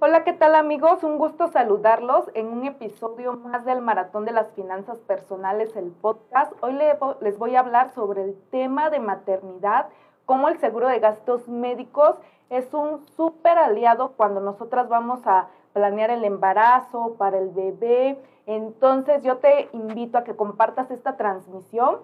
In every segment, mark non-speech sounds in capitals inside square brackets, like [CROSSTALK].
Hola, ¿qué tal amigos? Un gusto saludarlos en un episodio más del Maratón de las Finanzas Personales, el podcast. Hoy les voy a hablar sobre el tema de maternidad, cómo el seguro de gastos médicos es un súper aliado cuando nosotras vamos a planear el embarazo para el bebé. Entonces yo te invito a que compartas esta transmisión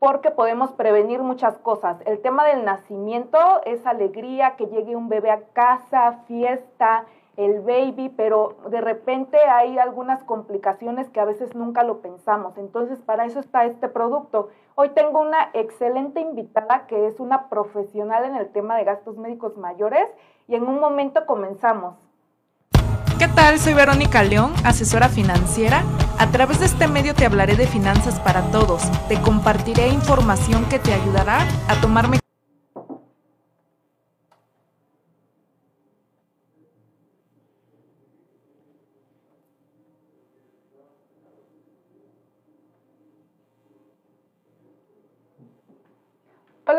porque podemos prevenir muchas cosas. El tema del nacimiento es alegría, que llegue un bebé a casa, fiesta, el baby, pero de repente hay algunas complicaciones que a veces nunca lo pensamos. Entonces, para eso está este producto. Hoy tengo una excelente invitada que es una profesional en el tema de gastos médicos mayores y en un momento comenzamos. ¿Qué tal? Soy Verónica León, asesora financiera. A través de este medio te hablaré de finanzas para todos. Te compartiré información que te ayudará a tomar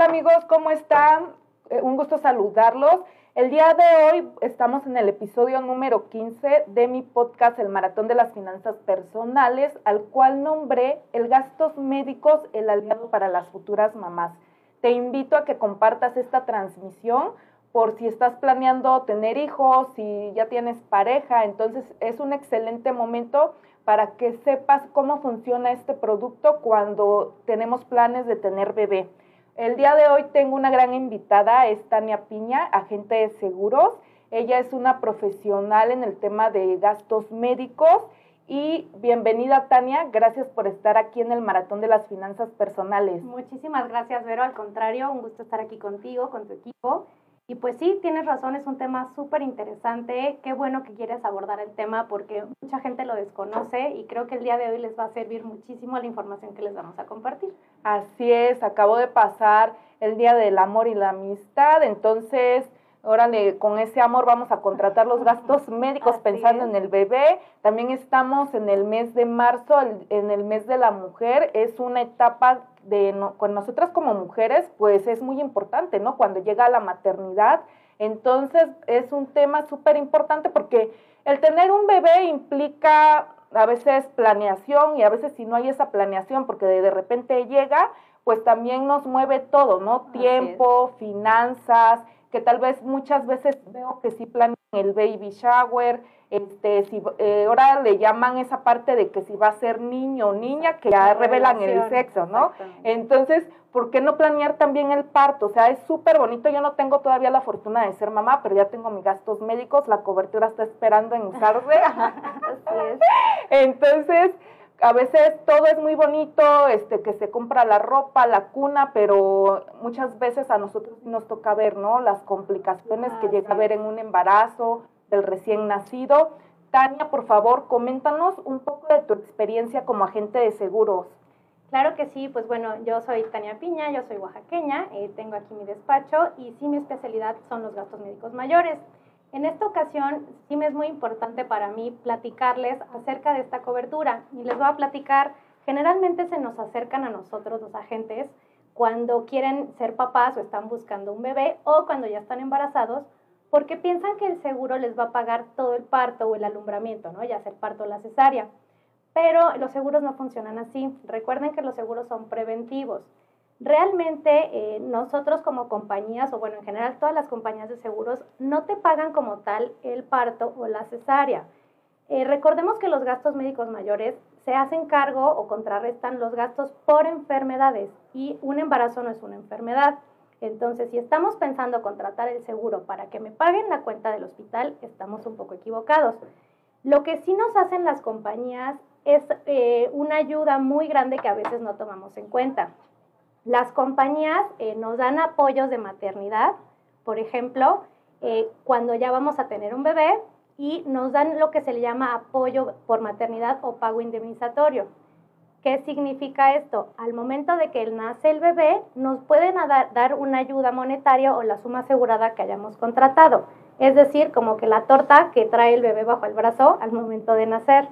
amigos, ¿cómo están? Eh, un gusto saludarlos. El día de hoy estamos en el episodio número 15 de mi podcast El Maratón de las Finanzas Personales, al cual nombré El Gastos Médicos, el aliado para las futuras mamás. Te invito a que compartas esta transmisión por si estás planeando tener hijos, si ya tienes pareja, entonces es un excelente momento para que sepas cómo funciona este producto cuando tenemos planes de tener bebé. El día de hoy tengo una gran invitada, es Tania Piña, agente de seguros. Ella es una profesional en el tema de gastos médicos. Y bienvenida Tania, gracias por estar aquí en el Maratón de las Finanzas Personales. Muchísimas gracias, Vero. Al contrario, un gusto estar aquí contigo, con tu equipo. Y pues sí, tienes razón, es un tema súper interesante. Qué bueno que quieres abordar el tema porque mucha gente lo desconoce y creo que el día de hoy les va a servir muchísimo la información que les vamos a compartir. Así es, acabo de pasar el Día del Amor y la Amistad, entonces órale, con ese amor vamos a contratar los gastos [LAUGHS] médicos pensando en el bebé. También estamos en el mes de marzo, en el mes de la mujer. Es una etapa de, con nosotras como mujeres, pues es muy importante, ¿no? Cuando llega la maternidad. Entonces es un tema súper importante porque el tener un bebé implica a veces planeación y a veces si no hay esa planeación porque de, repente llega, pues también nos mueve todo, ¿no? Tiempo, finanzas, que tal vez muchas veces veo que sí planean el baby shower, este, si eh, ahora le llaman esa parte de que si va a ser niño o niña, que ya revelan el sexo, ¿no? Entonces, ¿por qué no planear también el parto? O sea, es súper bonito, yo no tengo todavía la fortuna de ser mamá, pero ya tengo mis gastos médicos, la cobertura está esperando en usarse. [LAUGHS] Así es. Entonces, a veces todo es muy bonito, este, que se compra la ropa, la cuna, pero muchas veces a nosotros nos toca ver, ¿no? Las complicaciones que llega a haber en un embarazo del recién nacido. Tania, por favor, coméntanos un poco de tu experiencia como agente de seguros. Claro que sí, pues bueno, yo soy Tania Piña, yo soy oaxaqueña, eh, tengo aquí mi despacho y sí mi especialidad son los gastos médicos mayores. En esta ocasión sí me es muy importante para mí platicarles acerca de esta cobertura y les voy a platicar, generalmente se nos acercan a nosotros los agentes cuando quieren ser papás o están buscando un bebé o cuando ya están embarazados porque piensan que el seguro les va a pagar todo el parto o el alumbramiento, ¿no? Ya sea el parto o la cesárea. Pero los seguros no funcionan así. Recuerden que los seguros son preventivos. Realmente eh, nosotros como compañías, o bueno, en general todas las compañías de seguros, no te pagan como tal el parto o la cesárea. Eh, recordemos que los gastos médicos mayores se hacen cargo o contrarrestan los gastos por enfermedades y un embarazo no es una enfermedad. Entonces, si estamos pensando contratar el seguro para que me paguen la cuenta del hospital, estamos un poco equivocados. Lo que sí nos hacen las compañías es eh, una ayuda muy grande que a veces no tomamos en cuenta. Las compañías eh, nos dan apoyos de maternidad, por ejemplo, eh, cuando ya vamos a tener un bebé y nos dan lo que se le llama apoyo por maternidad o pago indemnizatorio. ¿Qué significa esto? Al momento de que nace el bebé, nos pueden dar una ayuda monetaria o la suma asegurada que hayamos contratado. Es decir, como que la torta que trae el bebé bajo el brazo al momento de nacer.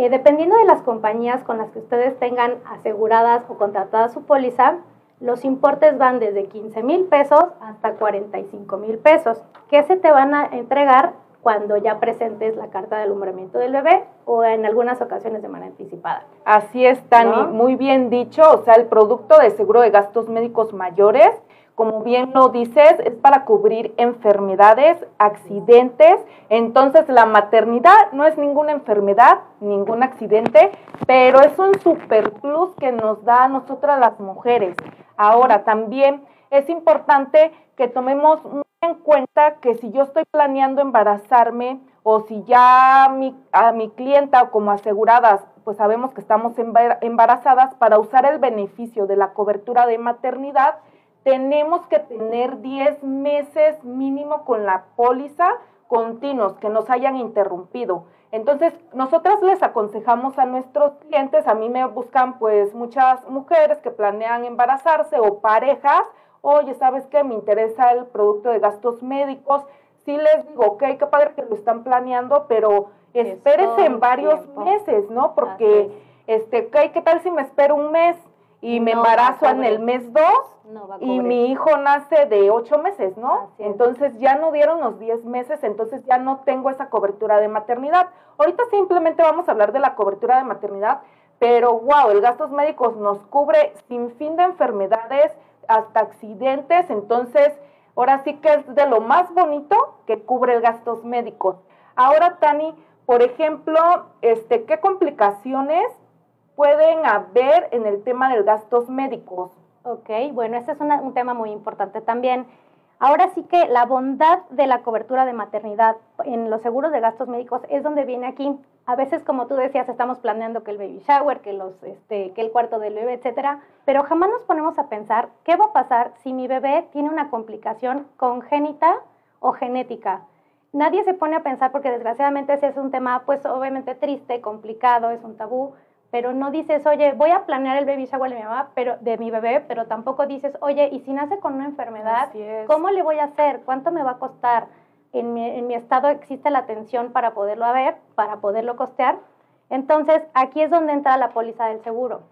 Eh, dependiendo de las compañías con las que ustedes tengan aseguradas o contratadas su póliza, los importes van desde 15 mil pesos hasta 45 mil pesos, que se te van a entregar cuando ya presentes la carta de alumbramiento del bebé o en algunas ocasiones de manera anticipada. Así es, Tani, muy bien dicho, o sea, el producto de seguro de gastos médicos mayores, como bien lo dices, es para cubrir enfermedades, accidentes, entonces la maternidad no es ninguna enfermedad, ningún accidente, pero es un super plus que nos da a nosotras las mujeres. Ahora, también es importante que tomemos en cuenta que si yo estoy planeando embarazarme o si ya mi, a mi clienta como aseguradas, pues sabemos que estamos embarazadas, para usar el beneficio de la cobertura de maternidad, tenemos que tener 10 meses mínimo con la póliza continuos que nos hayan interrumpido. Entonces, nosotras les aconsejamos a nuestros clientes, a mí me buscan pues muchas mujeres que planean embarazarse o parejas oye, ¿sabes qué? Me interesa el producto de gastos médicos. Sí les digo, ok, qué padre que lo están planeando, pero espérese en varios meses, ¿no? Porque, este, ¿qué, ¿qué tal si me espero un mes y me embarazo en el mes dos? y mi hijo nace de ocho meses, ¿no? Entonces ya no dieron los diez meses, entonces ya no tengo esa cobertura de maternidad. Ahorita simplemente vamos a hablar de la cobertura de maternidad, pero wow, el gastos médicos nos cubre sin fin de enfermedades, hasta accidentes, entonces ahora sí que es de lo más bonito que cubre el gastos médicos. Ahora, Tani, por ejemplo, este, ¿qué complicaciones pueden haber en el tema de gastos médicos? Ok, bueno, este es un tema muy importante también. Ahora sí que la bondad de la cobertura de maternidad en los seguros de gastos médicos es donde viene aquí. A veces, como tú decías, estamos planeando que el baby shower, que, los, este, que el cuarto del bebé, etcétera, pero jamás nos ponemos a pensar qué va a pasar si mi bebé tiene una complicación congénita o genética. Nadie se pone a pensar porque desgraciadamente ese es un tema, pues obviamente triste, complicado, es un tabú, pero no dices, oye, voy a planear el baby shower de mi mamá, pero de mi bebé, pero tampoco dices, oye, y si nace con una enfermedad, ¿cómo le voy a hacer? ¿Cuánto me va a costar? En mi, en mi estado existe la atención para poderlo ver, para poderlo costear. Entonces, aquí es donde entra la póliza del seguro.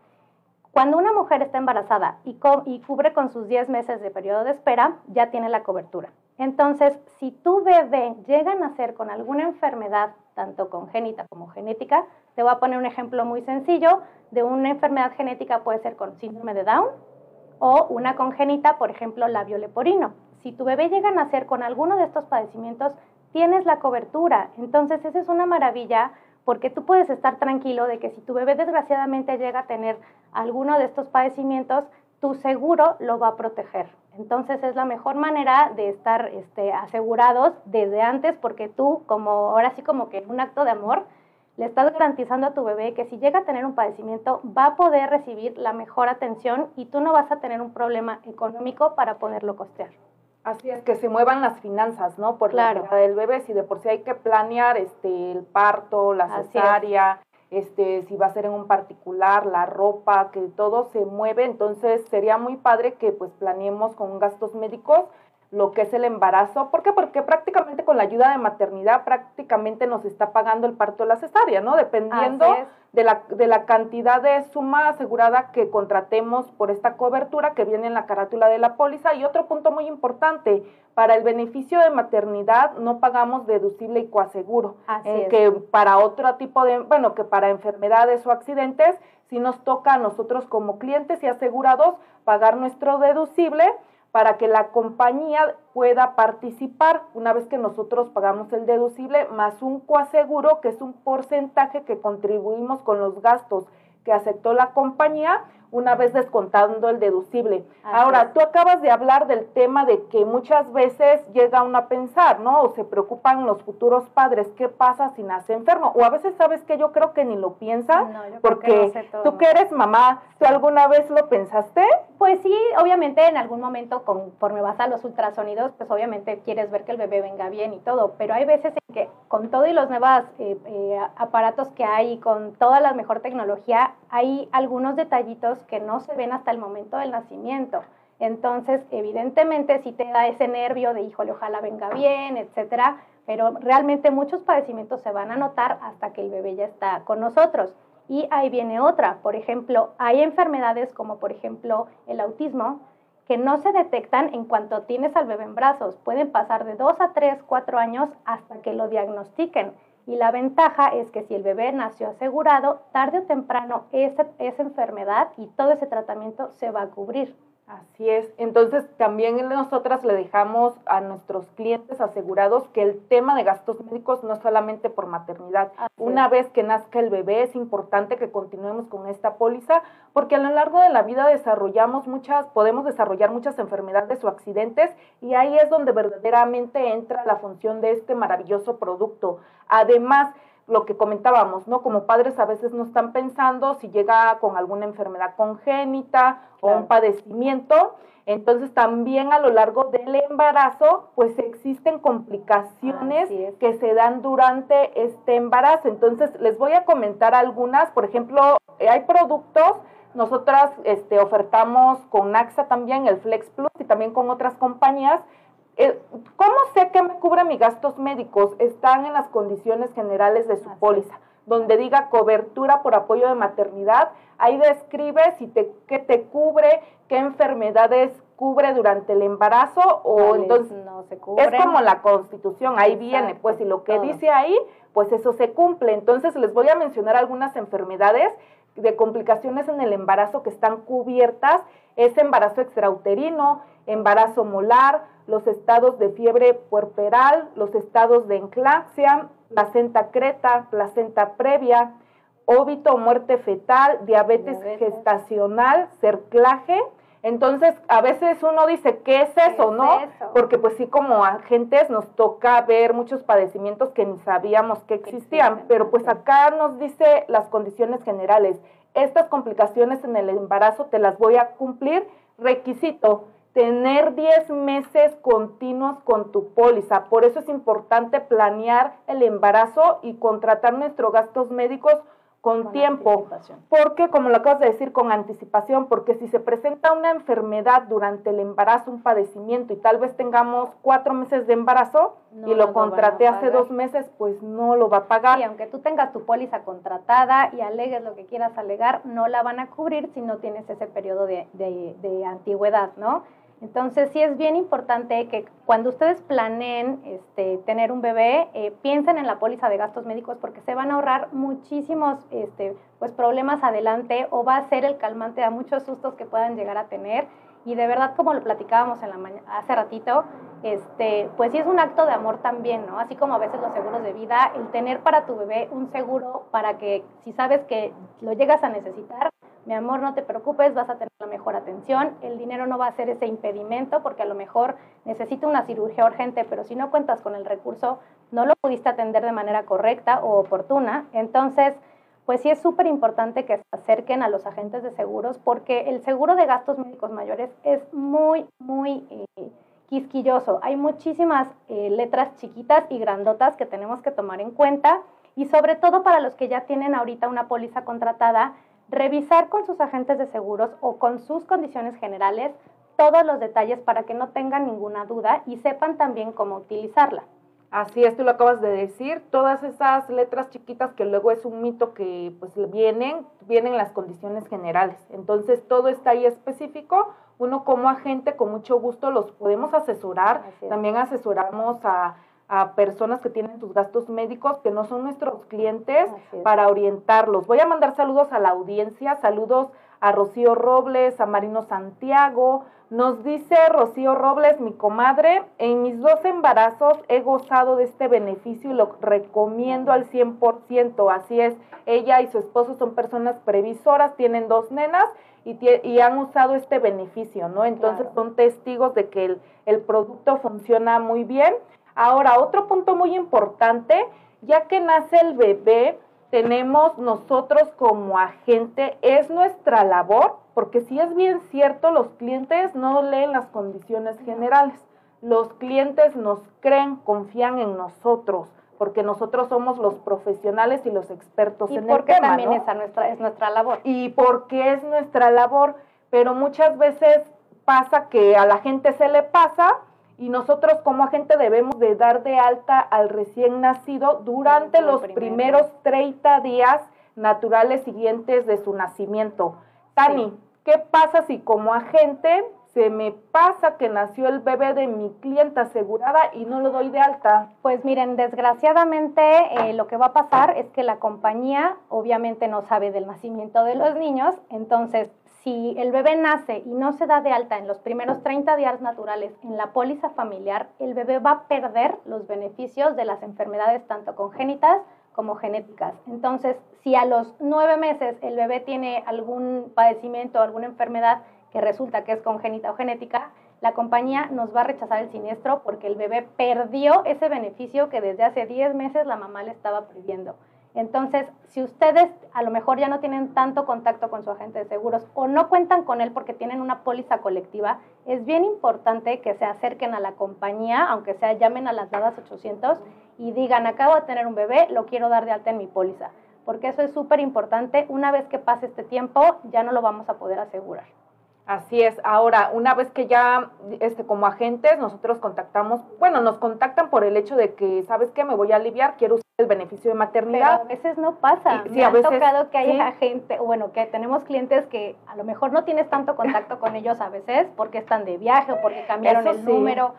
Cuando una mujer está embarazada y, y cubre con sus 10 meses de periodo de espera, ya tiene la cobertura. Entonces, si tu bebé llega a nacer con alguna enfermedad, tanto congénita como genética, te voy a poner un ejemplo muy sencillo de una enfermedad genética, puede ser con síndrome de Down o una congénita, por ejemplo, labio leporino. Si tu bebé llega a nacer con alguno de estos padecimientos, tienes la cobertura. Entonces, esa es una maravilla porque tú puedes estar tranquilo de que si tu bebé desgraciadamente llega a tener alguno de estos padecimientos, tu seguro lo va a proteger. Entonces es la mejor manera de estar este, asegurados desde antes porque tú, como ahora sí como que un acto de amor, le estás garantizando a tu bebé que si llega a tener un padecimiento va a poder recibir la mejor atención y tú no vas a tener un problema económico para poderlo costear. Así es, que se muevan las finanzas, ¿no? Por la vida del bebé, si de por sí hay que planear este, el parto, la cesárea, este, si va a ser en un particular, la ropa, que todo se mueve, entonces sería muy padre que pues planeemos con gastos médicos lo que es el embarazo. ¿Por qué? Porque prácticamente con la ayuda de maternidad prácticamente nos está pagando el parto de la cesárea, ¿no? Dependiendo de la, de la cantidad de suma asegurada que contratemos por esta cobertura que viene en la carátula de la póliza. Y otro punto muy importante, para el beneficio de maternidad no pagamos deducible y coaseguro. Eh, que para otro tipo de, bueno, que para enfermedades o accidentes, si nos toca a nosotros como clientes y asegurados pagar nuestro deducible para que la compañía pueda participar. Una vez que nosotros pagamos el deducible más un coaseguro, que es un porcentaje que contribuimos con los gastos que aceptó la compañía una vez descontando el deducible. Ahora, tú acabas de hablar del tema de que muchas veces llega uno a pensar, ¿no? O se preocupan los futuros padres, ¿qué pasa si nace enfermo? O a veces sabes que yo creo que ni lo piensan, porque tú que eres mamá, ¿tú alguna vez lo pensaste? Pues sí, obviamente en algún momento conforme vas a los ultrasonidos, pues obviamente quieres ver que el bebé venga bien y todo, pero hay veces en que con todo y los nuevos eh, eh, aparatos que hay, con toda la mejor tecnología, hay algunos detallitos que no se ven hasta el momento del nacimiento. Entonces, evidentemente, si te da ese nervio de, híjole, ojalá venga bien, etcétera, pero realmente muchos padecimientos se van a notar hasta que el bebé ya está con nosotros. Y ahí viene otra, por ejemplo, hay enfermedades como por ejemplo el autismo, que no se detectan en cuanto tienes al bebé en brazos. Pueden pasar de 2 a 3, 4 años hasta que lo diagnostiquen. Y la ventaja es que si el bebé nació asegurado, tarde o temprano esa, esa enfermedad y todo ese tratamiento se va a cubrir. Así es. Entonces, también nosotras le dejamos a nuestros clientes asegurados que el tema de gastos médicos no es solamente por maternidad. Una vez que nazca el bebé, es importante que continuemos con esta póliza, porque a lo largo de la vida desarrollamos muchas, podemos desarrollar muchas enfermedades o accidentes, y ahí es donde verdaderamente entra la función de este maravilloso producto. Además, lo que comentábamos, ¿no? Como padres a veces no están pensando si llega con alguna enfermedad congénita o un padecimiento. Entonces también a lo largo del embarazo, pues existen complicaciones que se dan durante este embarazo. Entonces les voy a comentar algunas. Por ejemplo, hay productos, nosotras este, ofertamos con AXA también el Flex Plus y también con otras compañías eh, ¿Cómo sé que me cubre mis gastos médicos? Están en las condiciones generales de su póliza, donde diga cobertura por apoyo de maternidad. Ahí describe si te, qué te cubre, qué enfermedades cubre durante el embarazo o entonces no se es como la constitución, ahí viene, pues y lo que dice ahí, pues eso se cumple. Entonces les voy a mencionar algunas enfermedades de complicaciones en el embarazo que están cubiertas, es embarazo extrauterino, embarazo molar, los estados de fiebre puerperal, los estados de enclaxia, placenta creta, placenta previa, óbito muerte fetal, diabetes, gestacional, cerclaje. Entonces, a veces uno dice, ¿qué es eso, no? Porque pues sí, como agentes nos toca ver muchos padecimientos que ni sabíamos que existían, pero pues acá nos dice las condiciones generales. Estas complicaciones en el embarazo te las voy a cumplir. Requisito, tener 10 meses continuos con tu póliza. Por eso es importante planear el embarazo y contratar nuestros gastos médicos con, tiempo. Porque, como lo acabas de decir, con anticipación, porque si se presenta una enfermedad durante el embarazo, un padecimiento, y tal vez tengamos cuatro meses de embarazo y lo contraté hace dos meses, pues no lo va a pagar. Y aunque tú tengas tu póliza contratada y alegues lo que quieras alegar, no la van a cubrir si no tienes ese periodo de, de, de antigüedad, ¿no? Entonces sí es bien importante que cuando ustedes planeen este, tener un bebé, eh, piensen en la póliza de gastos médicos porque se van a ahorrar muchísimos este, pues, problemas adelante o va a ser el calmante a muchos sustos que puedan llegar a tener. Y de verdad, como lo platicábamos en la hace ratito, este, pues sí es un acto de amor también, ¿no? Así como a veces los seguros de vida, el tener para tu bebé un seguro para que si sabes que lo llegas a necesitar, mi amor, no te preocupes, vas a tener la mejor atención, el dinero no va a ser ese impedimento porque a lo mejor necesita una cirugía urgente, pero si no cuentas con el recurso, no lo pudiste atender de manera correcta o oportuna. Entonces, pues sí es súper importante que se acerquen a los agentes de seguros porque el seguro de gastos médicos mayores es muy, muy eh, quisquilloso. Hay muchísimas eh, letras chiquitas y grandotas que tenemos que tomar en cuenta y sobre todo para los que ya tienen ahorita una póliza contratada, revisar con sus agentes de seguros o con sus condiciones generales todos los detalles para que no tengan ninguna duda y sepan también cómo utilizarla. Así es, tú lo acabas de decir, todas esas letras chiquitas que luego es un mito que pues vienen, vienen las condiciones generales. Entonces todo está ahí específico, uno como agente con mucho gusto los podemos asesorar, también asesoramos a a personas que tienen sus gastos médicos, que no son nuestros clientes, para orientarlos. Voy a mandar saludos a la audiencia, saludos a Rocío Robles, a Marino Santiago. Nos dice Rocío Robles, mi comadre, en mis dos embarazos he gozado de este beneficio y lo recomiendo al 100%. Así es, ella y su esposo son personas previsoras, tienen dos nenas y, y han usado este beneficio, ¿no? Entonces son testigos de que el, el producto funciona muy bien. Ahora, otro punto muy importante, ya que nace el bebé, tenemos nosotros como agente, es nuestra labor, porque si es bien cierto, los clientes no leen las condiciones generales. Los clientes nos creen, confían en nosotros, porque nosotros somos los profesionales y los expertos en el tema. Y porque también esa nuestra, es nuestra labor. Y porque es nuestra labor, pero muchas veces pasa que a la gente se le pasa y nosotros como agente debemos de dar de alta al recién nacido durante los primeros 30 días naturales siguientes de su nacimiento. Tani, ¿qué pasa si como agente se me pasa que nació el bebé de mi clienta asegurada y no lo doy de alta? Pues miren, desgraciadamente eh, lo que va a pasar es que la compañía obviamente no sabe del nacimiento de los niños, entonces si el bebé nace y no se da de alta en los primeros 30 días naturales en la póliza familiar, el bebé va a perder los beneficios de las enfermedades tanto congénitas como genéticas. Entonces, si a los nueve meses el bebé tiene algún padecimiento, alguna enfermedad que resulta que es congénita o genética, la compañía nos va a rechazar el siniestro porque el bebé perdió ese beneficio que desde hace 10 meses la mamá le estaba pidiendo. Entonces, si ustedes a lo mejor ya no tienen tanto contacto con su agente de seguros o no cuentan con él porque tienen una póliza colectiva, es bien importante que se acerquen a la compañía, aunque sea llamen a las dadas 800 y digan, acabo de tener un bebé, lo quiero dar de alta en mi póliza, porque eso es súper importante. Una vez que pase este tiempo, ya no lo vamos a poder asegurar. Así es. Ahora, una vez que ya, este, como agentes, nosotros contactamos, bueno, nos contactan por el hecho de que, ¿sabes qué? Me voy a aliviar, quiero usar el beneficio de maternidad. Pero a veces no pasa. sí, Me ha tocado que hay gente, bueno, que tenemos clientes que a lo mejor no tienes tanto contacto con ellos a veces porque están de viaje o porque cambiaron el número.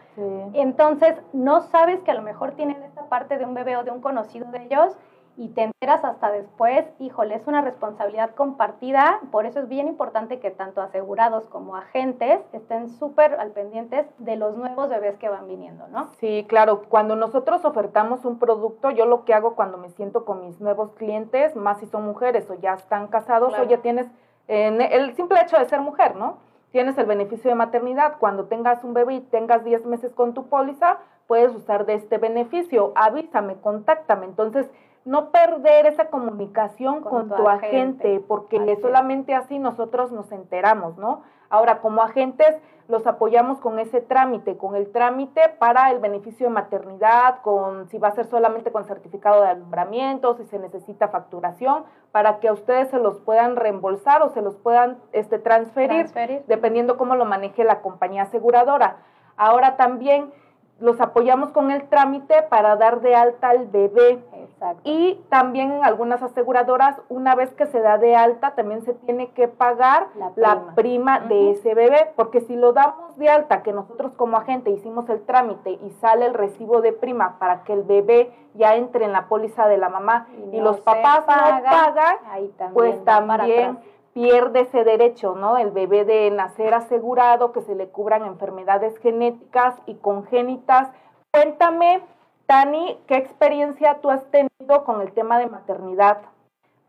Entonces, no sabes que a lo mejor tienen esta parte de un bebé o de un conocido de ellos y te enteras hasta después, híjole, es una responsabilidad compartida, por eso es bien importante que tanto asegurados como agentes estén súper al pendientes de los nuevos bebés que van viniendo, ¿no? Sí, claro, cuando nosotros ofertamos un producto, yo lo que hago cuando me siento con mis nuevos clientes, más si son mujeres o ya están casados o ya tienes el simple hecho de ser mujer, ¿no? Tienes el beneficio de maternidad, cuando tengas un bebé y tengas 10 meses con tu póliza, puedes usar de este beneficio, avísame, contáctame, entonces no perder esa comunicación con, tu, agente, porque solamente así nosotros nos enteramos, ¿no? Ahora, como agentes, los apoyamos con ese trámite, con el trámite para el beneficio de maternidad, con si va a ser solamente con certificado de alumbramiento, si se necesita facturación, para que a ustedes se los puedan reembolsar o se los puedan este, transferir, transferir. dependiendo cómo lo maneje la compañía aseguradora. Ahora también los apoyamos con el trámite para dar de alta al bebé. Y también en algunas aseguradoras, una vez que se da de alta, también se tiene que pagar la prima, de ese bebé, porque si lo damos de alta, que nosotros como agente hicimos el trámite y sale el recibo de prima para que el bebé ya entre en la póliza de la mamá y, los papás no pagan, pues también pierde ese derecho, ¿no? El bebé de nacer asegurado, que se le cubran enfermedades genéticas y congénitas. Cuéntame, Tani, ¿qué experiencia tú has tenido con el tema de maternidad?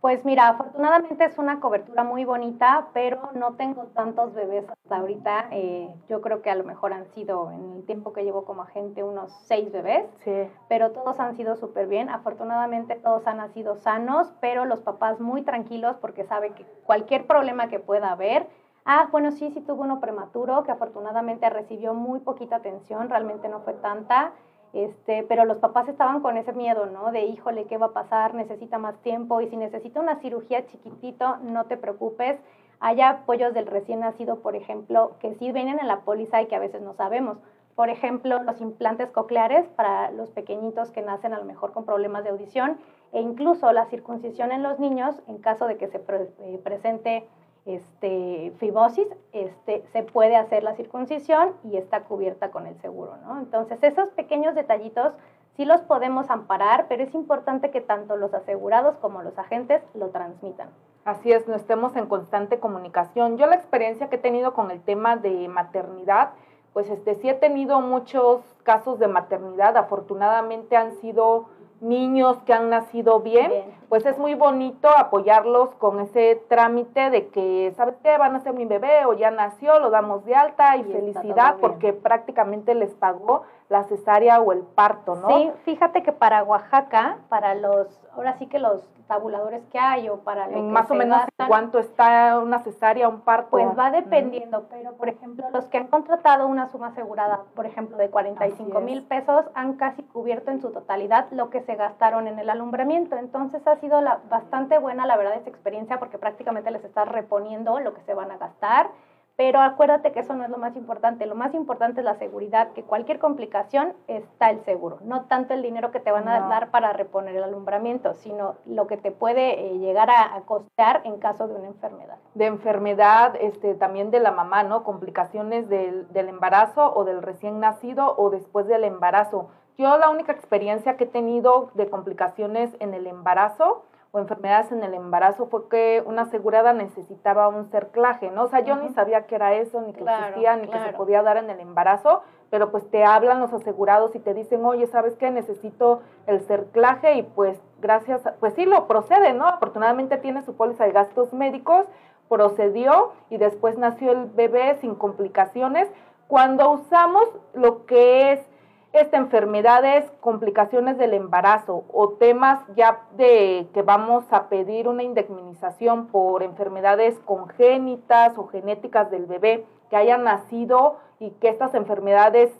Pues mira, afortunadamente es una cobertura muy bonita, pero no tengo tantos bebés hasta ahorita. Eh, yo creo que a lo mejor han sido, en el tiempo que llevo como agente, unos seis bebés. Sí. Pero todos han sido súper bien. Afortunadamente todos han nacido sanos, pero los papás muy tranquilos porque saben que cualquier problema que pueda haber, Ah, bueno, sí, sí tuvo uno prematuro que afortunadamente recibió muy poquita atención, realmente no fue tanta. Este, pero los papás estaban con ese miedo, ¿no? De, híjole, ¿qué va a pasar? Necesita más tiempo y si necesita una cirugía chiquitito, no te preocupes. Hay apoyos del recién nacido, por ejemplo, que sí vienen en la póliza y que a veces no sabemos. Por ejemplo, los implantes cocleares para los pequeñitos que nacen a lo mejor con problemas de audición e incluso la circuncisión en los niños en caso de que se eh, presente este, fibrosis, este, se puede hacer la circuncisión y está cubierta con el seguro, ¿no? Entonces, esos pequeños detallitos sí los podemos amparar, pero es importante que tanto los asegurados como los agentes lo transmitan. Así es, no estemos en constante comunicación. Yo la experiencia que he tenido con el tema de maternidad, pues este sí he tenido muchos casos de maternidad, afortunadamente han sido niños que han nacido bien, pues es muy bonito apoyarlos con ese trámite de que, ¿sabes qué? Van a ser mi bebé o ya nació, lo damos de alta y, felicidad porque prácticamente les pagó la cesárea o el parto, ¿no? Sí, fíjate que para Oaxaca, para los, ahora sí que los tabuladores que hay o para lo en más o menos cuánto está una cesárea un parto. pues va dependiendo pero por ejemplo los que han contratado una suma asegurada por ejemplo de 45 mil pesos han casi cubierto en su totalidad lo que se gastaron en el alumbramiento. Entonces ha sido la, bastante buena la verdad esta experiencia porque prácticamente les está reponiendo lo que se van a gastar Pero acuérdate que eso no es lo más importante. Lo más importante es la seguridad, que cualquier complicación está el seguro. No tanto el dinero que te van a dar para reponer el alumbramiento, sino lo que te puede eh, llegar a, a, costear en caso de una enfermedad. De enfermedad, este, también de la mamá, ¿no? Complicaciones del, del embarazo o del recién nacido o después del embarazo. Yo la única experiencia que he tenido de complicaciones en el embarazo o enfermedades en el embarazo fue que una asegurada necesitaba un cerclaje, ¿no? O sea, yo ni sabía que era eso, ni que existía, ni que se podía dar en el embarazo, pero pues te hablan los asegurados y te dicen, oye, ¿sabes qué? Necesito el cerclaje y pues gracias, pues sí, lo procede, ¿no? Afortunadamente tiene su póliza de gastos médicos, procedió y después nació el bebé sin complicaciones. Cuando usamos lo que es esta, enfermedades, complicaciones del embarazo o temas ya de que vamos a pedir una indemnización por enfermedades congénitas o genéticas del bebé que hayan nacido y que estas enfermedades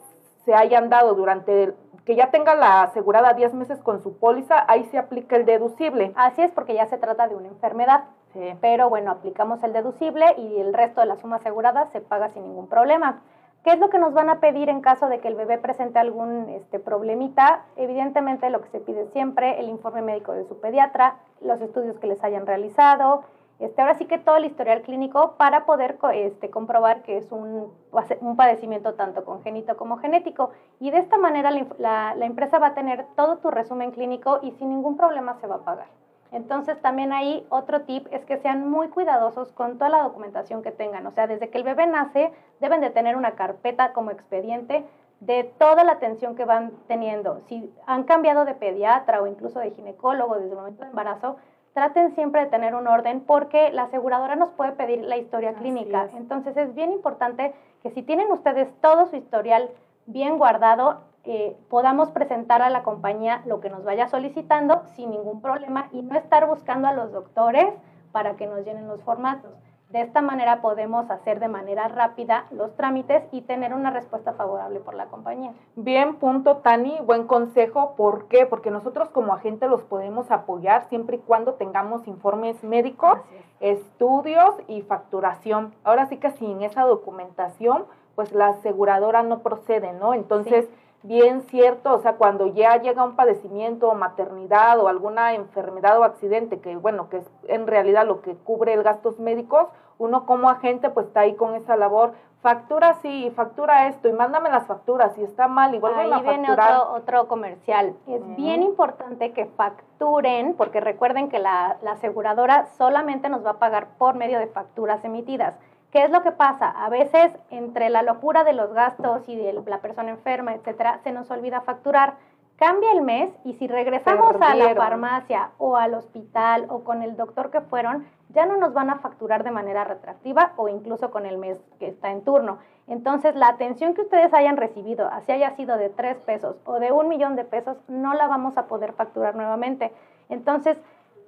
se hayan dado durante que ya tenga la asegurada 10 meses con su póliza, ahí se aplica el deducible. Así es, porque ya se trata de una enfermedad. Sí. Pero bueno, aplicamos el deducible y el resto de la suma asegurada se paga sin ningún problema. ¿Qué es lo que nos van a pedir en caso de que el bebé presente algún este, problemita? Evidentemente lo que se pide siempre, el informe médico de su pediatra, los estudios que les hayan realizado, este, ahora sí que todo el historial clínico para poder este, comprobar que es un, un, padecimiento tanto congénito como genético. Y de esta manera la, la, la empresa va a tener todo tu resumen clínico y sin ningún problema se va a pagar. Entonces también ahí otro tip es que sean muy cuidadosos con toda la documentación que tengan. O sea, desde que el bebé nace deben de tener una carpeta como expediente de toda la atención que van teniendo. Si han cambiado de pediatra o incluso de ginecólogo desde el momento de embarazo, traten siempre de tener un orden porque la aseguradora nos puede pedir la historia clínica. Entonces es bien importante que si tienen ustedes todo su historial bien guardado, eh, podamos presentar a la compañía lo que nos vaya solicitando sin ningún problema y no estar buscando a los doctores para que nos llenen los formatos. De esta manera podemos hacer de manera rápida los trámites y tener una respuesta favorable por la compañía. Bien, punto, Tani, buen consejo. ¿Por qué? Porque nosotros como agente los podemos apoyar siempre y cuando tengamos informes médicos, estudios y facturación. Ahora sí que sin esa documentación, pues la aseguradora no procede, ¿no? Entonces... Sí bien cierto, o sea, cuando ya llega un padecimiento o maternidad o alguna enfermedad o accidente, que bueno, que es en realidad lo que cubre el gastos médicos, uno como agente pues está ahí con esa labor, factura sí, factura esto y mándame las facturas, si está mal y vuelven ahí a facturar. viene otro, otro comercial. Es bien importante que facturen, porque recuerden que la, la aseguradora solamente nos va a pagar por medio de facturas emitidas. ¿Qué es lo que pasa? A veces, entre la locura de los gastos y de la persona enferma, etcétera, se nos olvida facturar. Cambia el mes y si regresamos a la farmacia o al hospital o con el doctor que fueron, ya no nos van a facturar de manera retractiva o incluso con el mes que está en turno. Entonces, la atención que ustedes hayan recibido, así haya sido de tres pesos o de un millón de pesos, no la vamos a poder facturar nuevamente. Entonces,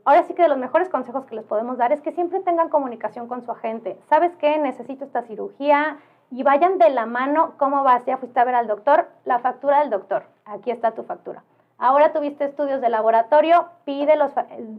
ahora sí que de los mejores consejos que les podemos dar es que siempre tengan comunicación con su agente. ¿Sabes qué? Necesito esta cirugía y vayan de la mano. ¿Cómo vas? Ya fuiste a ver al doctor. La factura del doctor. Aquí está tu factura. Ahora tuviste estudios de laboratorio, pide los...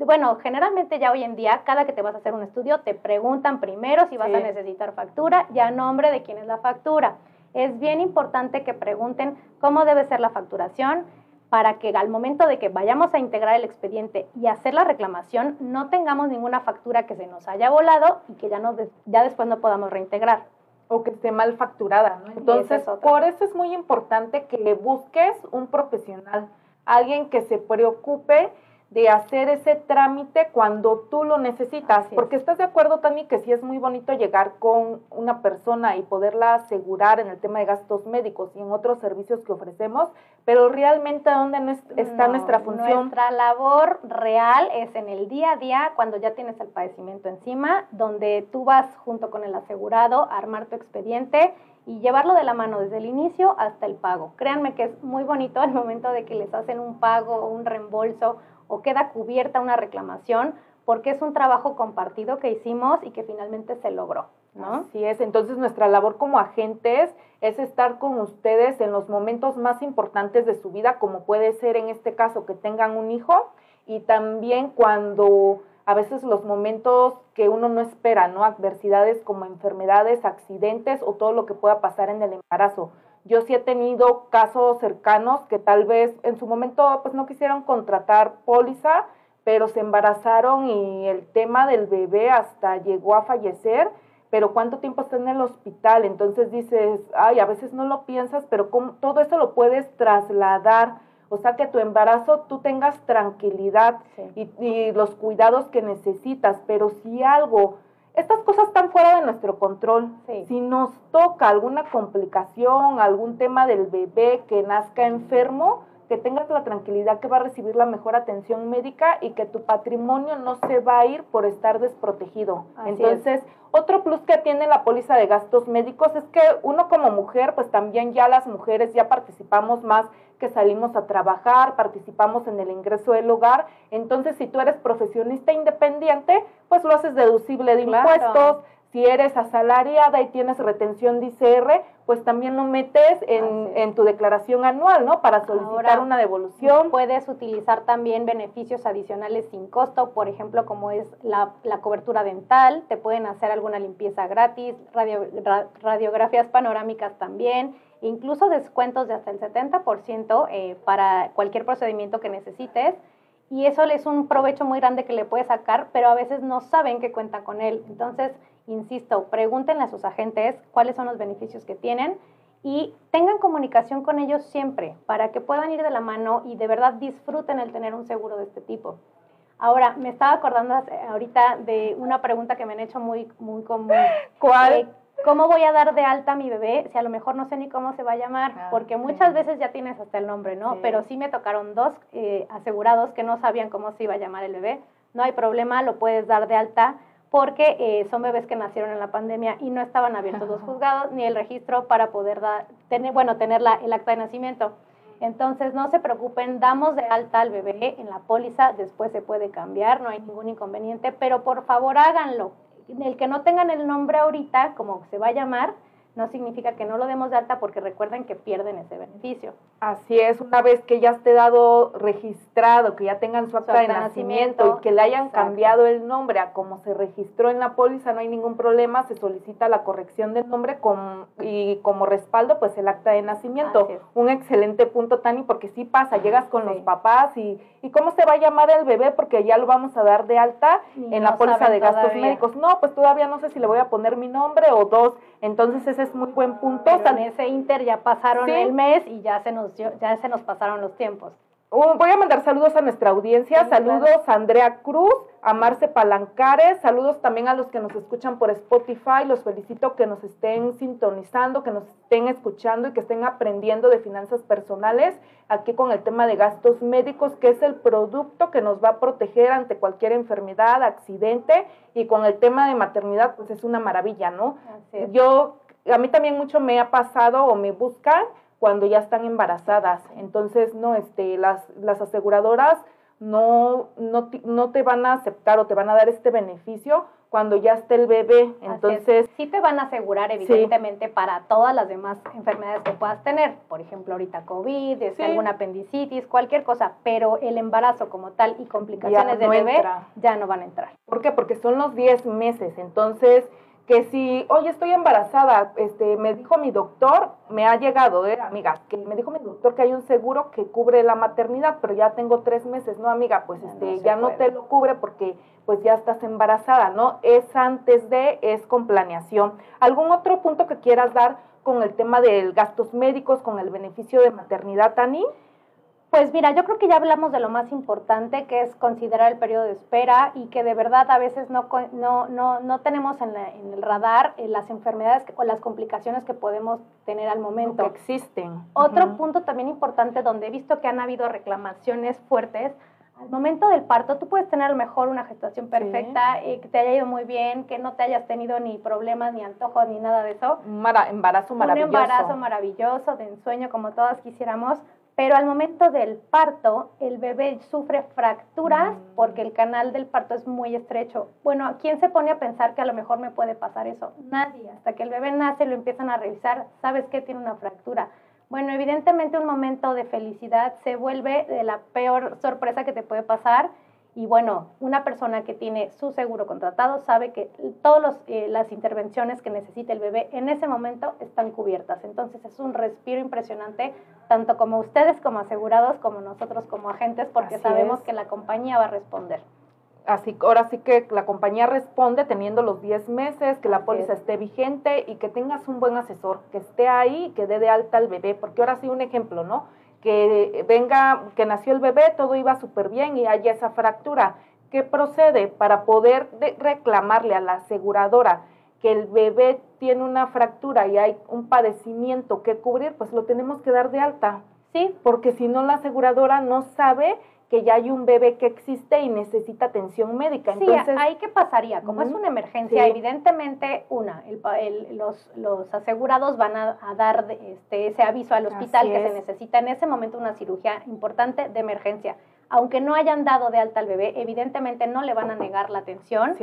Bueno, generalmente ya hoy en día, cada que te vas a hacer un estudio, te preguntan primero si vas sí. a necesitar factura y a nombre de quién es la factura. Es bien importante que pregunten cómo debe ser la facturación, para que al momento de que vayamos a integrar el expediente y hacer la reclamación, no tengamos ninguna factura que se nos haya volado y que ya, no ya después no podamos reintegrar. O que esté mal facturada, ¿no? Entonces, es por eso es muy importante que busques un profesional, alguien que se preocupe de hacer ese trámite cuando tú lo necesitas. Porque es. estás de acuerdo, Tani, que sí es muy bonito llegar con una persona y poderla asegurar en el tema de gastos médicos y en otros servicios que ofrecemos, pero realmente ¿dónde está no, nuestra función? Nuestra labor real es en el día a día, cuando ya tienes el padecimiento encima, donde tú vas junto con el asegurado a armar tu expediente y llevarlo de la mano desde el inicio hasta el pago. Créanme que es muy bonito al momento de que les hacen un pago o un reembolso o queda cubierta una reclamación porque es un trabajo compartido que hicimos y que finalmente se logró. ¿no? Así es, entonces nuestra labor como agentes es estar con ustedes en los momentos más importantes de su vida, como puede ser en este caso que tengan un hijo, y también cuando a veces los momentos que uno no espera, ¿no? Adversidades como enfermedades, accidentes o todo lo que pueda pasar en el embarazo. Yo sí he tenido casos cercanos que tal vez en su momento pues no quisieron contratar póliza, pero se embarazaron y el tema del bebé hasta llegó a fallecer, pero cuánto tiempo está en el hospital, entonces dices, ay, a veces no lo piensas, pero ¿cómo? todo eso lo puedes trasladar o sea, que tu embarazo tú tengas tranquilidad y, los cuidados que necesitas, pero si algo, estas cosas están fuera de nuestro control. Si nos toca alguna complicación, algún tema del bebé que nazca enfermo, que tengas la tranquilidad que va a recibir la mejor atención médica y que tu patrimonio no se va a ir por estar desprotegido. Entonces, otro plus que tiene la póliza de gastos médicos es que uno como mujer, pues también ya las mujeres ya participamos más que salimos a trabajar, participamos en el ingreso del hogar. Entonces, si tú eres profesionista independiente, pues lo haces deducible de impuestos si eres asalariada y tienes retención de ICR, pues también lo metes en, tu declaración anual, ¿no? Para solicitar una devolución. Puedes utilizar también beneficios adicionales sin costo, por ejemplo, como es la, cobertura dental, te pueden hacer alguna limpieza gratis, radiografías panorámicas también, incluso descuentos de hasta el 70% eh, para cualquier procedimiento que necesites y eso es un provecho muy grande que le puedes sacar, pero a veces no saben que cuenta con él. Entonces, insisto, pregúntenle a sus agentes cuáles son los beneficios que tienen y tengan comunicación con ellos siempre para que puedan ir de la mano y de verdad disfruten el tener un seguro de este tipo. Ahora, me estaba acordando ahorita de una pregunta que me han hecho muy, muy común. [GASPS] ¿Cuál? Eh, ¿Cómo voy a dar de alta a mi bebé si a lo mejor no sé ni cómo se va a llamar? Ah, Porque muchas veces ya tienes hasta el nombre, ¿no? Pero sí me tocaron dos eh, asegurados que no sabían cómo se iba a llamar el bebé. No hay problema, lo puedes dar de alta porque eh, son bebés que nacieron en la pandemia y no estaban abiertos los juzgados ni el registro para poder dar, tener, bueno, tener la, el acta de nacimiento. Entonces, no se preocupen, damos de alta al bebé en la póliza, después se puede cambiar, no hay ningún inconveniente, pero por favor háganlo el que no tengan el nombre ahorita, como se va a llamar, no significa que no lo demos de alta porque recuerden que pierden ese beneficio. Así es, una vez que ya esté dado registrado, que ya tengan su acta, de nacimiento, y que le hayan cambiado el nombre a como se registró en la póliza, no hay ningún problema, se solicita la corrección del nombre con, y como respaldo pues el acta de nacimiento. Un excelente punto, Tani, porque sí pasa, llegas con los papás y, y cómo se va a llamar el bebé porque ya lo vamos a dar de alta en la póliza de gastos médicos. No, pues todavía no sé si le voy a poner mi nombre o dos. Entonces ese es muy buen punto. en ese inter ya pasaron el mes y ya se nos ya se nos pasaron los tiempos. Uh, voy a mandar saludos a nuestra audiencia. saludos a Andrea Cruz, a Marce Palancares. Saludos también a los que nos escuchan por Spotify. Los felicito que nos estén sintonizando, que nos estén escuchando y que estén aprendiendo de finanzas personales aquí con el tema de gastos médicos, que es el producto que nos va a proteger ante cualquier enfermedad, accidente. Y con el tema de maternidad, pues es una maravilla, ¿no? Yo, a mí también mucho me ha pasado o me buscan cuando ya están embarazadas. Entonces, no, este, las, las aseguradoras no, no, no te van a aceptar o te van a dar este beneficio cuando ya esté el bebé. Entonces, sí te van a asegurar, evidentemente, para todas las demás enfermedades que puedas tener. Por ejemplo, ahorita COVID, este, alguna apendicitis, cualquier cosa. Pero el embarazo como tal y complicaciones del bebé ya no van a entrar. ¿Por qué? Porque son los 10 meses. Entonces, que si, oye, estoy embarazada, este, me dijo mi doctor, me ha llegado, eh, amiga, que me dijo mi doctor que hay un seguro que cubre la maternidad, pero ya tengo tres meses, ¿no, amiga? Pues este, ya no te lo cubre porque pues ya estás embarazada, ¿no? Es antes de, es con planeación. ¿Algún otro punto que quieras dar con el tema de gastos médicos, con el beneficio de maternidad, Tani? Pues mira, yo creo que ya hablamos de lo más importante, que es considerar el periodo de espera y que de verdad a veces no, no, no, no tenemos en, el radar eh, las enfermedades o las complicaciones que podemos tener al momento. Que existen. Otro punto también importante donde he visto que han habido reclamaciones fuertes, al momento del parto tú puedes tener a lo mejor una gestación perfecta, eh, que te haya ido muy bien, que no te hayas tenido ni problemas, ni antojos, ni nada de eso. Un embarazo maravilloso. Un embarazo maravilloso, de ensueño como todas quisiéramos pero al momento del parto, el bebé sufre fracturas mm. porque el canal del parto es muy estrecho. Bueno, ¿quién se pone a pensar que a lo mejor me puede pasar eso? Nadie. Hasta que el bebé nace, lo empiezan a revisar, ¿sabes qué? Tiene una fractura. Bueno, evidentemente un momento de felicidad se vuelve de la peor sorpresa que te puede pasar Y bueno, una persona que tiene su seguro contratado sabe que todas eh, las intervenciones que necesita el bebé en ese momento están cubiertas. Entonces es un respiro impresionante, tanto como ustedes como asegurados, como nosotros como agentes, porque sabemos que la compañía va a responder. Así, ahora sí que la compañía responde teniendo los 10 meses, que la póliza esté vigente y que tengas un buen asesor, que esté ahí y que dé de alta al bebé. Porque ahora sí un ejemplo, ¿no? Que venga, que nació el bebé, todo iba súper bien y haya esa fractura. ¿Qué procede para poder reclamarle a la aseguradora que el bebé tiene una fractura y hay un padecimiento que cubrir? Pues lo tenemos que dar de alta. Sí, porque si no la aseguradora no sabe que ya hay un bebé que existe y necesita atención médica. Sí, Entonces, ahí qué pasaría, como es una emergencia, evidentemente, una, los, los, asegurados van a, dar este, ese aviso al hospital que se necesita en ese momento una cirugía importante de emergencia. Aunque no hayan dado de alta al bebé, evidentemente no le van a negar la atención,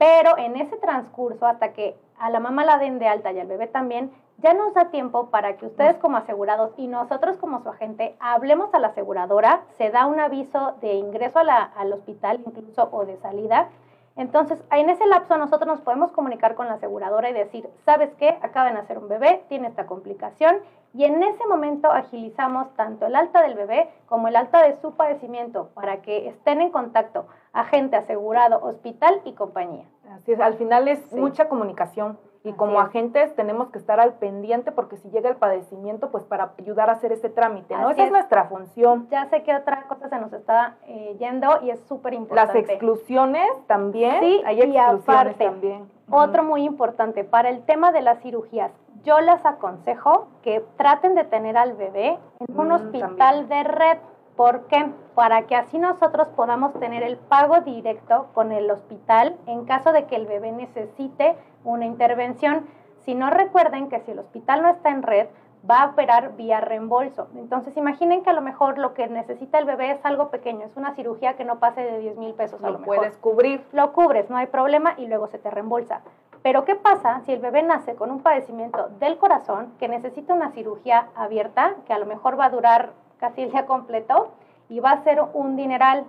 pero en ese transcurso, hasta que a la mamá la den de alta y al bebé también, ya nos da tiempo para que ustedes como asegurados y nosotros como su agente hablemos a la aseguradora, se da un aviso de ingreso al hospital incluso o de salida. Entonces, en ese lapso nosotros nos podemos comunicar con la aseguradora y decir, ¿sabes qué? Acaba de nacer un bebé, tiene esta complicación y en ese momento agilizamos tanto el alta del bebé como el alta de su padecimiento para que estén en contacto agente asegurado, hospital y compañía. Así es, al final es mucha comunicación. Y como agentes tenemos que estar al pendiente porque si llega el padecimiento, pues para ayudar a hacer ese trámite, ¿no? Esa es. nuestra función. Ya sé que otra cosa se nos está eh, yendo y es súper importante. Las exclusiones también. Sí, hay y aparte, también. Otro muy importante, para el tema de las cirugías, yo les aconsejo que traten de tener al bebé en un mm, hospital de red. ¿Por qué? Para que así nosotros podamos tener el pago directo con el hospital en caso de que el bebé necesite una intervención. Si no recuerden que si el hospital no está en red, va a operar vía reembolso. Entonces, imaginen que a lo mejor lo que necesita el bebé es algo pequeño, es una cirugía que no pase de 10 mil pesos a lo, mejor. puedes cubrir. Lo cubres, no hay problema y luego se te reembolsa. Pero, ¿qué pasa si el bebé nace con un padecimiento del corazón que necesita una cirugía abierta, que a lo mejor va a durar casi completo y va a ser un dineral?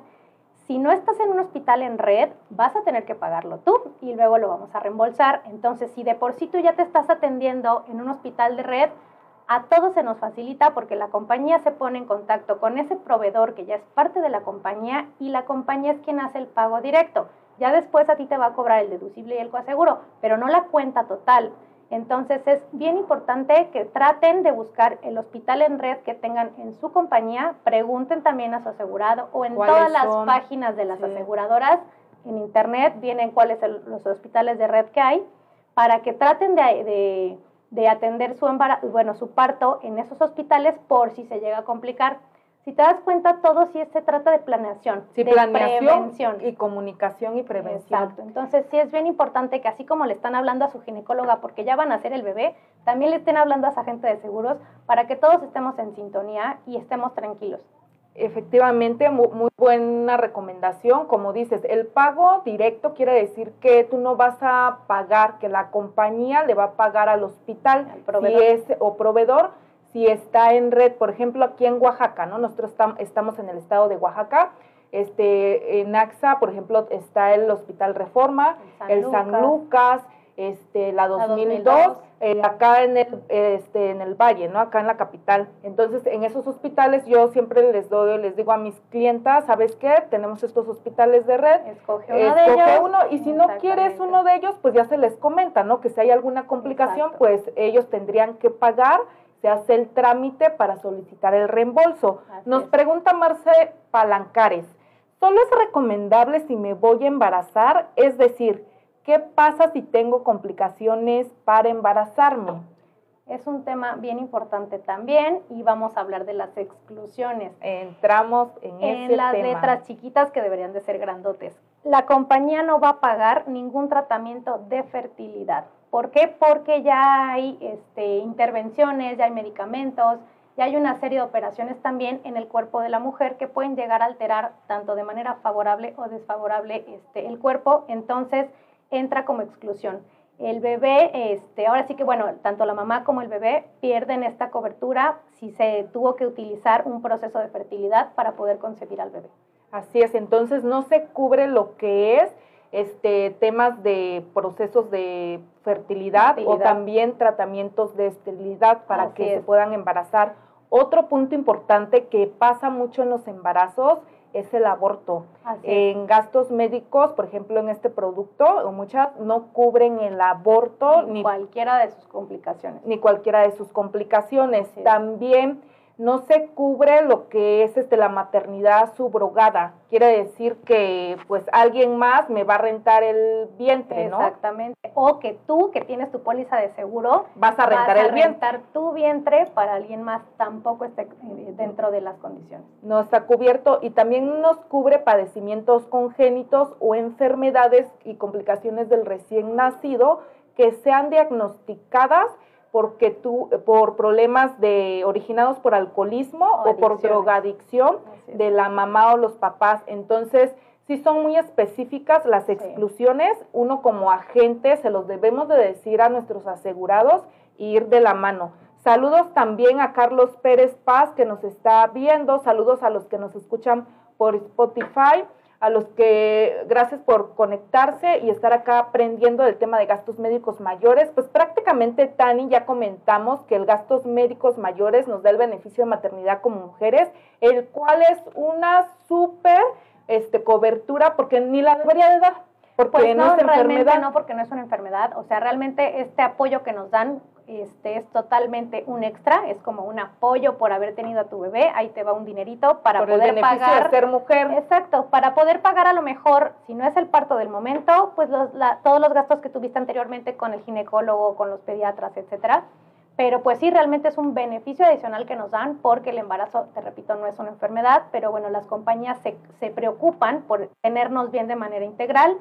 Si no estás en un hospital en red, vas a tener que pagarlo tú y luego lo vamos a reembolsar. Entonces, si de por sí tú ya te estás atendiendo en un hospital de red, a todos se nos facilita porque la compañía se pone en contacto con ese proveedor que ya es parte de la compañía y la compañía es quien hace el pago directo. Ya después a ti te va a cobrar el deducible y el coaseguro, pero no la cuenta total. Entonces es bien importante que traten de buscar el hospital en red que tengan en su compañía, pregunten también a su asegurado o en todas las páginas de las aseguradoras en internet vienen cuáles son los hospitales de red que hay para que traten de, de atender su embarazo, bueno, su parto en esos hospitales por si se llega a complicar. Si te das cuenta, todo sí se trata de planeación, de prevención. y comunicación y prevención. Exacto. Entonces sí es bien importante que así como le están hablando a su ginecóloga porque ya van a hacer el bebé, también le estén hablando a esa gente de seguros para que todos estemos en sintonía y estemos tranquilos. Efectivamente, muy, muy, buena recomendación. Como dices, el pago directo quiere decir que tú no vas a pagar, que la compañía le va a pagar al hospital proveedor. o proveedor si está en red, por ejemplo, aquí en Oaxaca, ¿no? Nosotros estamos en el estado de Oaxaca, este, en AXA, por ejemplo, está el Hospital Reforma, el San, Lucas. este, la 2002, eh, acá en el, este, en el Valle, ¿no? Acá en la capital. Entonces, en esos hospitales yo siempre les doy, les digo a mis clientas, ¿sabes qué? Tenemos estos hospitales de red. Escoge uno de ellos. uno y si no quieres uno de ellos, pues ya se les comenta, ¿no? Que si hay alguna complicación, pues ellos tendrían que pagar se hace el trámite para solicitar el reembolso. Nos pregunta Marce Palancares, ¿solo es recomendable si me voy a embarazar? Es decir, ¿qué pasa si tengo complicaciones para embarazarme? Es un tema bien importante también y vamos a hablar de las exclusiones. Entramos en, en las letras chiquitas que deberían de ser grandotes. La compañía no va a pagar ningún tratamiento de fertilidad. ¿Por qué? Porque ya hay este, intervenciones, ya hay medicamentos, ya hay una serie de operaciones también en el cuerpo de la mujer que pueden llegar a alterar tanto de manera favorable o desfavorable este, el cuerpo, entonces entra como exclusión. El bebé, este, ahora sí que bueno, tanto la mamá como el bebé pierden esta cobertura si se tuvo que utilizar un proceso de fertilidad para poder concebir al bebé. Así es, entonces no se cubre lo que es este temas de procesos de fertilidad, o también tratamientos de esterilidad para que se puedan embarazar. Otro punto importante que pasa mucho en los embarazos es el aborto. en gastos médicos, por ejemplo, en este producto, muchas no cubren el aborto ni, cualquiera de sus complicaciones. Ni cualquiera de sus complicaciones. También no se cubre lo que es este la maternidad subrogada. Quiere decir que pues alguien más me va a rentar el vientre, ¿no? Exactamente. O que tú que tienes tu póliza de seguro vas a rentar el rentar tu vientre para alguien más tampoco esté eh, dentro de las condiciones. No está cubierto y también nos cubre padecimientos congénitos o enfermedades y complicaciones del recién nacido que sean diagnosticadas porque tú, por problemas de, originados por alcoholismo o, por drogadicción de la mamá o los papás. Entonces, sí son muy específicas las exclusiones. Uno como agente se los debemos de decir a nuestros asegurados e ir de la mano. Saludos también a Carlos Pérez Paz que nos está viendo. Saludos a los que nos escuchan por Spotify a los que gracias por conectarse y estar acá aprendiendo del tema de gastos médicos mayores. Pues prácticamente, Tani, ya comentamos que el gastos médicos mayores nos da el beneficio de maternidad como mujeres, el cual es una súper este, cobertura porque ni la debería de dar. Porque pues no, es realmente no, porque no es una enfermedad. O sea, realmente este apoyo que nos dan este es totalmente un extra, es como un apoyo por haber tenido a tu bebé, ahí te va un dinerito para por poder el pagar. De ser mujer. Exacto, para poder pagar a lo mejor, si no es el parto del momento, pues los, todos los gastos que tuviste anteriormente con el ginecólogo, con los pediatras, etcétera. Pero pues sí, realmente es un beneficio adicional que nos dan porque el embarazo, te repito, no es una enfermedad, pero bueno, las compañías se, se preocupan por tenernos bien de manera integral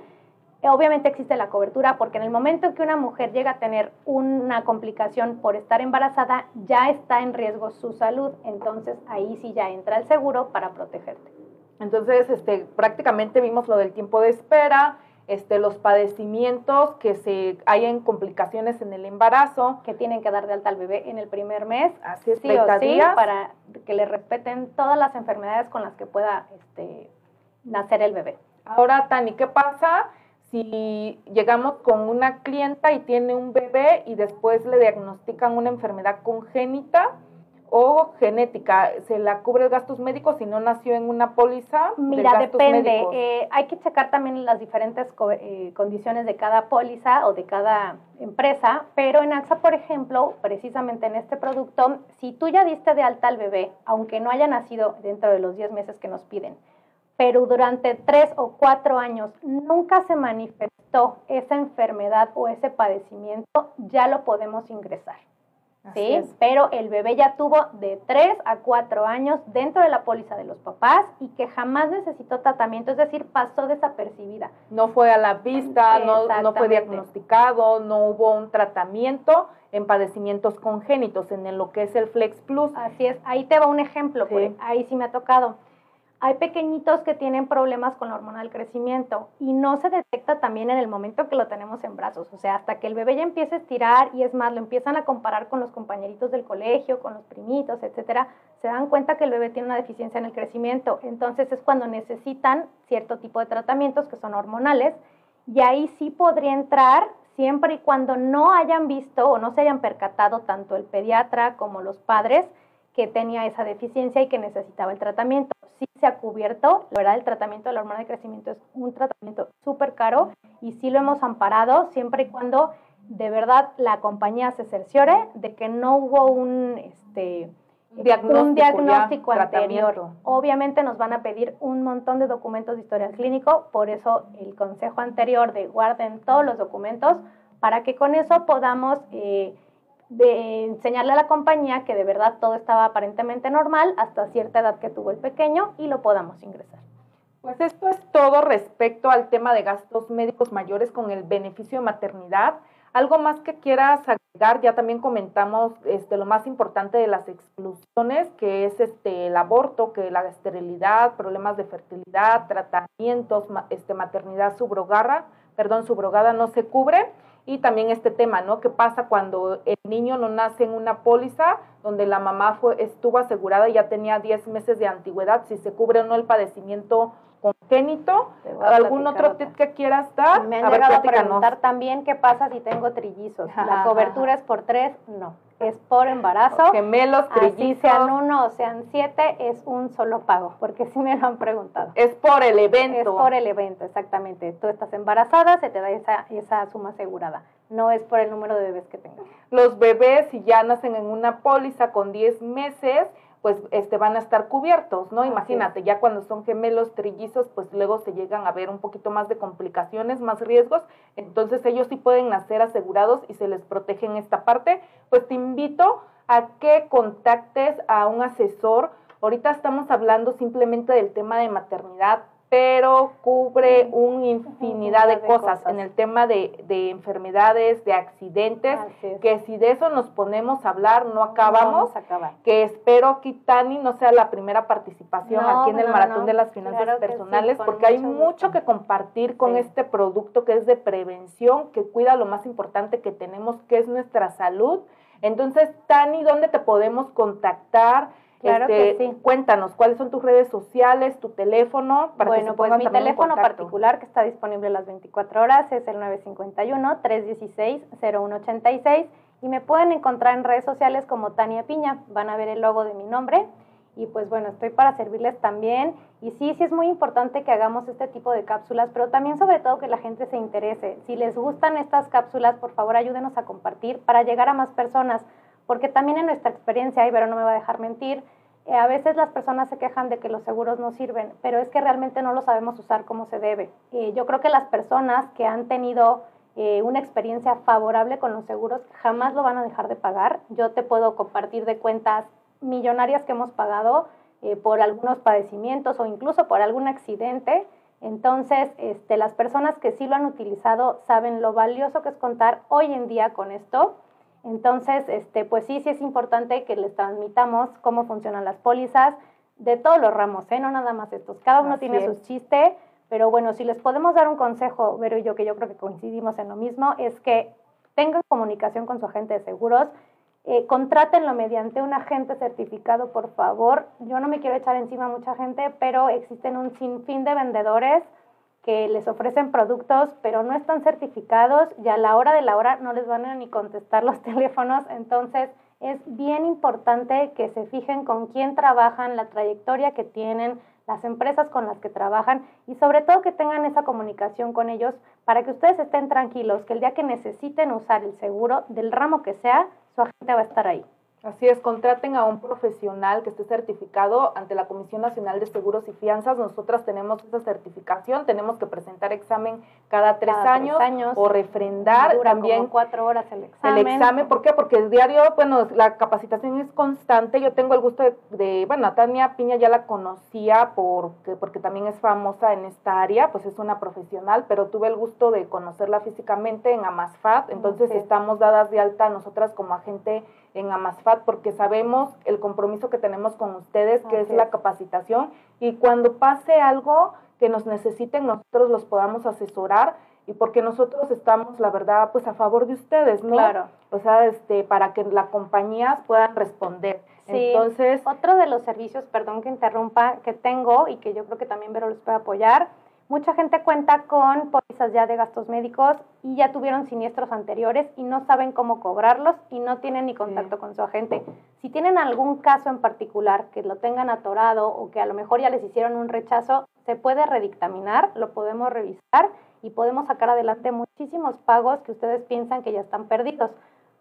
Obviamente existe la cobertura porque en el momento en que una mujer llega a tener una complicación por estar embarazada, ya está en riesgo su salud. Entonces ahí sí ya entra el seguro para protegerte. Entonces, este, prácticamente vimos lo del tiempo de espera, este, los padecimientos, que se hayan complicaciones en el embarazo. Que tienen que dar de alta al bebé en el primer mes. Así es, sí o sí, para que le respeten todas las enfermedades con las que pueda este, nacer el bebé. Ahora, Tani, ¿qué pasa si llegamos con una clienta y tiene un bebé y después le diagnostican una enfermedad congénita o genética, ¿se la cubre el gastos médicos si no nació en una póliza? Mira, depende. Eh, hay que checar también las diferentes eh, condiciones de cada póliza o de cada empresa, pero en AXA, por ejemplo, precisamente en este producto, si tú ya diste de alta al bebé, aunque no haya nacido dentro de los 10 meses que nos piden, pero durante tres o cuatro años nunca se manifestó esa enfermedad o ese padecimiento, ya lo podemos ingresar. ¿sí? Pero el bebé ya tuvo de tres a cuatro años dentro de la póliza de los papás y que jamás necesitó tratamiento, es decir, pasó desapercibida. No fue a la vista, no, no fue diagnosticado, no hubo un tratamiento en padecimientos congénitos, en lo que es el Flex Plus. Así es, ahí te va un ejemplo, pues, ahí sí me ha tocado hay pequeñitos que tienen problemas con la hormona del crecimiento y no se detecta también en el momento que lo tenemos en brazos, o sea, hasta que el bebé ya empieza a estirar y es más, lo empiezan a comparar con los compañeritos del colegio, con los primitos, etcétera, se dan cuenta que el bebé tiene una deficiencia en el crecimiento. Entonces es cuando necesitan cierto tipo de tratamientos que son hormonales y ahí sí podría entrar siempre y cuando no hayan visto o no se hayan percatado tanto el pediatra como los padres que tenía esa deficiencia y que necesitaba el tratamiento. Se ha cubierto, la verdad el tratamiento de la hormona de crecimiento es un tratamiento súper caro y sí lo hemos amparado siempre y cuando de verdad la compañía se cerciore de que no hubo un, este, diagnóstico, un diagnóstico anterior. Obviamente nos van a pedir un montón de documentos de historial clínico, por eso el consejo anterior de guarden todos los documentos para que con eso podamos... Eh, de enseñarle a la compañía que de verdad todo estaba aparentemente normal hasta cierta edad que tuvo el pequeño y lo podamos ingresar. Pues esto es todo respecto al tema de gastos médicos mayores con el beneficio de maternidad. Algo más que quieras agregar, ya también comentamos este, lo más importante de las exclusiones, que es este, el aborto, que la esterilidad, problemas de fertilidad, tratamientos, este, maternidad subrogada, perdón, subrogada no se cubre y también este tema, ¿no? ¿Qué pasa cuando el niño no nace en una póliza donde la mamá fue, estuvo asegurada y ya tenía 10 meses de antigüedad, si se cubre o no el padecimiento congénito. ¿Algún otro tip que quieras dar? Me han a llegado a preguntar también qué pasa si tengo trillizos. ¿La cobertura es por tres? No. Es por embarazo. Gemelos, trillizos. Así sean uno o sean siete, es un solo pago, porque sí me lo han preguntado. Es por el evento. Es por el evento, exactamente. Tú estás embarazada, se te da esa, esa suma asegurada. No es por el número de bebés que tengas. Los bebés, si ya nacen en una póliza con 10 meses, pues este van a estar cubiertos, ¿no? Imagínate, ya cuando son gemelos, trillizos, pues luego se llegan a ver un poquito más de complicaciones, más riesgos, entonces ellos sí pueden nacer asegurados y se les protege en esta parte. Pues te invito a que contactes a un asesor. Ahorita estamos hablando simplemente del tema de maternidad, pero cubre una infinidad de, cosas, en el tema de, enfermedades, de accidentes, que si de eso nos ponemos a hablar no acabamos, que espero que Tani no sea la primera participación aquí en el Maratón de las Finanzas Personales, porque hay mucho que compartir con este producto que es de prevención, que cuida lo más importante que tenemos, que es nuestra salud. Entonces, Tani, ¿dónde te podemos contactar? Claro que este, sí. Cuéntanos, ¿cuáles son tus redes sociales, tu teléfono? Para bueno, pues mi teléfono particular que está disponible las 24 horas es el 951-316-0186 y me pueden encontrar en redes sociales como Tania Piña. Van a ver el logo de mi nombre y pues bueno, estoy para servirles también. Y sí, sí es muy importante que hagamos este tipo de cápsulas, pero también sobre todo que la gente se interese. Si les gustan estas cápsulas, por favor ayúdenos a compartir para llegar a más personas porque también en nuestra experiencia, Ibero no me va a dejar mentir, eh, a veces las personas se quejan de que los seguros no sirven, pero es que realmente no lo sabemos usar como se debe. Eh, yo creo que las personas que han tenido eh, una experiencia favorable con los seguros jamás lo van a dejar de pagar. Yo te puedo compartir de cuentas millonarias que hemos pagado por algunos padecimientos o incluso por algún accidente. Entonces, este, las personas que sí lo han utilizado saben lo valioso que es contar hoy en día con esto entonces, este, pues sí, sí es importante que les transmitamos cómo funcionan las pólizas de todos los ramos, ¿eh? no nada más estos. Cada uno tiene su chiste, pero bueno, si les podemos dar un consejo, Vero y yo, que yo creo que coincidimos en lo mismo, es que tengan comunicación con su agente de seguros, eh, contrátenlo mediante un agente certificado, por favor. Yo no me quiero echar encima a mucha gente, pero existen un sinfín de vendedores que les ofrecen productos, pero no están certificados y a la hora de la hora no les van a ni contestar los [LAUGHS] teléfonos. Entonces, es bien importante que se fijen con quién trabajan, la trayectoria que tienen, las empresas con las que trabajan y sobre todo que tengan esa comunicación con ellos para que ustedes estén tranquilos, que el día que necesiten usar el seguro del ramo que sea, su agente va a estar ahí. Así es, contraten a un profesional que esté certificado ante la Comisión Nacional de Seguros y Fianzas. Nosotras tenemos esa certificación, tenemos que presentar examen cada tres, años, o refrendar también cuatro horas el examen. El examen, ¿por qué? Porque el diario, bueno, la capacitación es constante. Yo tengo el gusto de, bueno, Tania Piña ya la conocía porque, porque también es famosa en esta área, pues es una profesional, pero tuve el gusto de conocerla físicamente en Amasfat, entonces estamos dadas de alta nosotras como agente en Amasfat porque sabemos el compromiso que tenemos con ustedes, que es la capacitación, y cuando pase algo que nos necesiten, nosotros los podamos asesorar y porque nosotros estamos, la verdad, pues a favor de ustedes, ¿no? Claro. O sea, este, para que las compañías puedan responder. Sí. Entonces, otro de los servicios, perdón que interrumpa, que tengo y que yo creo que también Vero les puede apoyar, Mucha gente cuenta con pólizas ya de gastos médicos y ya tuvieron siniestros anteriores y no saben cómo cobrarlos y no tienen ni contacto con su agente. Si tienen algún caso en particular que lo tengan atorado o que a lo mejor ya les hicieron un rechazo, se puede redictaminar, lo podemos revisar y podemos sacar adelante muchísimos pagos que ustedes piensan que ya están perdidos.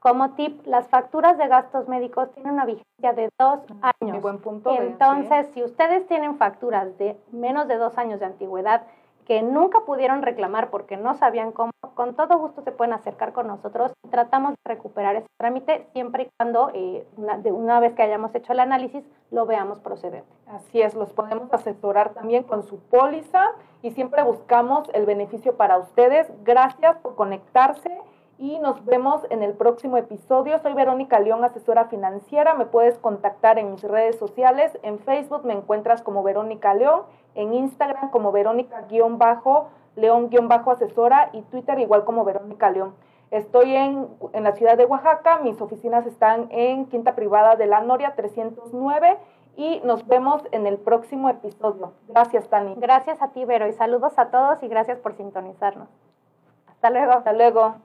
Como tip, las facturas de gastos médicos tienen una vigencia de dos años. Muy buen punto. Entonces, si ustedes tienen facturas de menos de dos años de antigüedad que nunca pudieron reclamar porque no sabían cómo, con todo gusto se pueden acercar con nosotros. Tratamos de recuperar ese trámite siempre y cuando, eh, una, de una vez que hayamos hecho el análisis, lo veamos procedente. Así es, los podemos asesorar también con su póliza y siempre buscamos el beneficio para ustedes. Gracias por conectarse y nos vemos en el próximo episodio. Soy Verónica León, asesora financiera. Me puedes contactar en mis redes sociales. En Facebook me encuentras como Verónica León, en Instagram como Verónica-León-Asesora y Twitter igual como Verónica León. Estoy en, en la ciudad de Oaxaca, mis oficinas están en Quinta Privada de la Noria 309 y nos vemos en el próximo episodio. Gracias, Tani. Gracias a ti, Vero, y saludos a todos y gracias por sintonizarnos. Hasta luego. Hasta luego.